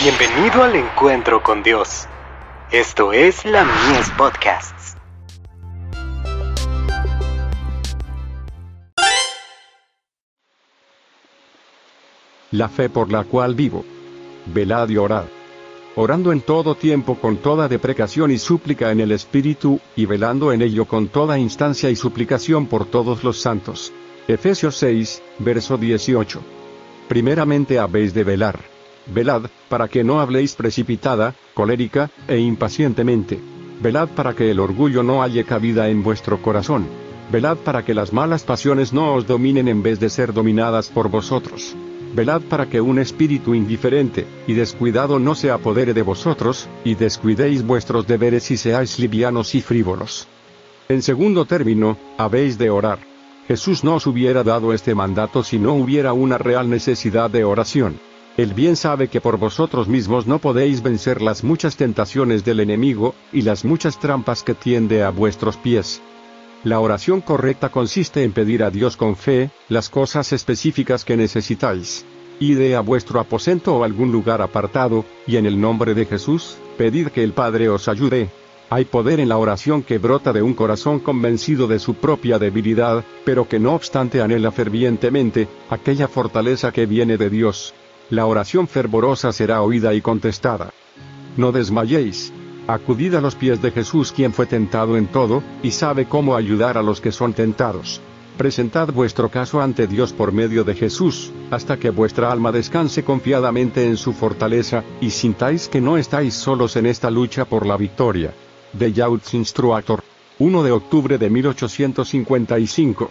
Bienvenido al encuentro con Dios. Esto es la Mies Podcasts. La fe por la cual vivo. Velad y orad. Orando en todo tiempo con toda deprecación y súplica en el Espíritu, y velando en ello con toda instancia y suplicación por todos los santos. Efesios 6, verso 18. Primeramente habéis de velar. Velad, para que no habléis precipitada, colérica, e impacientemente. Velad para que el orgullo no halle cabida en vuestro corazón. Velad para que las malas pasiones no os dominen en vez de ser dominadas por vosotros. Velad para que un espíritu indiferente y descuidado no se apodere de vosotros, y descuidéis vuestros deberes y seáis livianos y frívolos. En segundo término, habéis de orar. Jesús no os hubiera dado este mandato si no hubiera una real necesidad de oración. Él bien sabe que por vosotros mismos no podéis vencer las muchas tentaciones del enemigo, y las muchas trampas que tiende a vuestros pies. La oración correcta consiste en pedir a Dios con fe, las cosas específicas que necesitáis. Ide a vuestro aposento o algún lugar apartado, y en el nombre de Jesús, pedid que el Padre os ayude. Hay poder en la oración que brota de un corazón convencido de su propia debilidad, pero que no obstante anhela fervientemente, aquella fortaleza que viene de Dios la oración fervorosa será oída y contestada. No desmayéis. Acudid a los pies de Jesús quien fue tentado en todo, y sabe cómo ayudar a los que son tentados. Presentad vuestro caso ante Dios por medio de Jesús, hasta que vuestra alma descanse confiadamente en su fortaleza, y sintáis que no estáis solos en esta lucha por la victoria. De Youth Instructor. 1 de octubre de 1855.